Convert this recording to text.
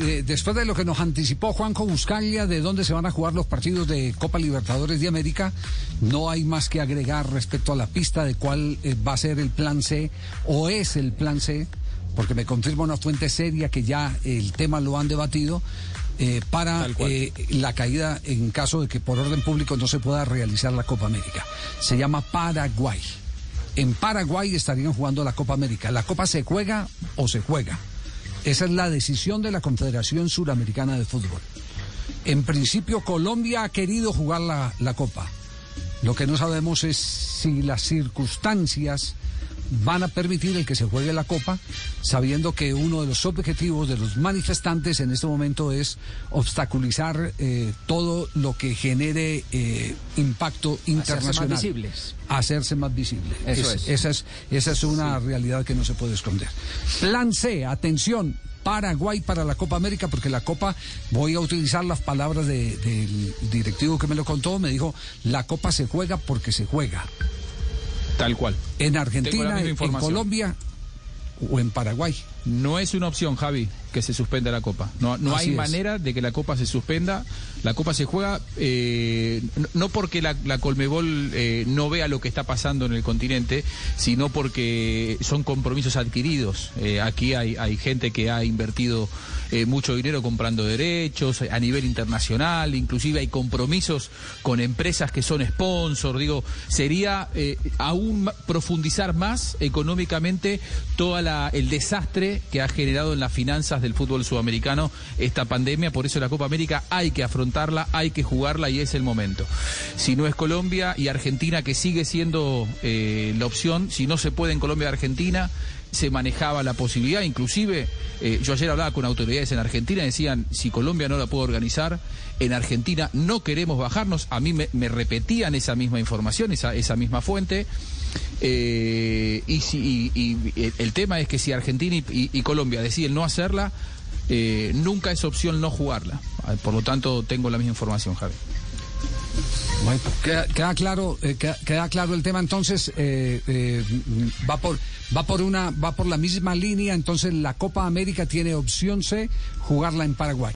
eh, después de lo que nos anticipó Juanjo Buscaglia de dónde se van a jugar los partidos de Copa Libertadores de América, no hay más que agregar respecto a la pista de cuál eh, va a ser el plan C o es el plan C, porque me confirma una fuente seria que ya el tema lo han debatido. Eh, para la caída en caso de que por orden público no se pueda realizar la Copa América. Se llama Paraguay. En Paraguay estarían jugando la Copa América. ¿La Copa se juega o se juega? Esa es la decisión de la Confederación Suramericana de Fútbol. En principio, Colombia ha querido jugar la, Copa. Lo que no sabemos es si las circunstancias van a permitir el que se juegue la Copa, sabiendo que uno de los objetivos de los manifestantes en este momento es obstaculizar eh, todo lo que genere eh, impacto internacional. Hacerse más visibles. Hacerse más visible. Eso es, Esa es, esa es una realidad que no se puede esconder. Plan C, atención. Paraguay para la Copa América, porque la Copa, voy a utilizar las palabras del directivo que me lo contó, me dijo, la Copa se juega porque se juega. Tal cual. En Argentina, en Colombia o en Paraguay. No es una opción, Javi, que se suspenda la Copa. No, no hay manera de que la Copa se suspenda. La Copa se juega eh, no porque la, Colmebol eh, no vea lo que está pasando en el continente, sino porque son compromisos adquiridos. Eh, aquí hay, hay gente que ha invertido mucho dinero comprando derechos a nivel internacional, inclusive hay compromisos con empresas que son sponsors. Digo, sería aún profundizar más económicamente todo el desastre que ha generado en las finanzas del fútbol sudamericano esta pandemia. Por eso la Copa América hay que afrontarla, hay que jugarla y es el momento. Si no es Colombia y Argentina, que sigue siendo eh, la opción, si no se puede en Colombia y Argentina, se manejaba la posibilidad, inclusive eh, yo ayer hablaba con autoridades en Argentina, decían, si Colombia no la puede organizar, en Argentina no queremos bajarnos, a mí me, repetían esa misma información, esa, esa misma fuente, eh, y, si, el tema es que si Argentina y, Colombia deciden no hacerla, eh, nunca es opción no jugarla. Por lo tanto, tengo la misma información, Javi. Bueno, queda, claro, eh, queda, claro el tema. Entonces va por va por una va por la misma línea. Entonces la Copa América tiene opción C, jugarla en Paraguay.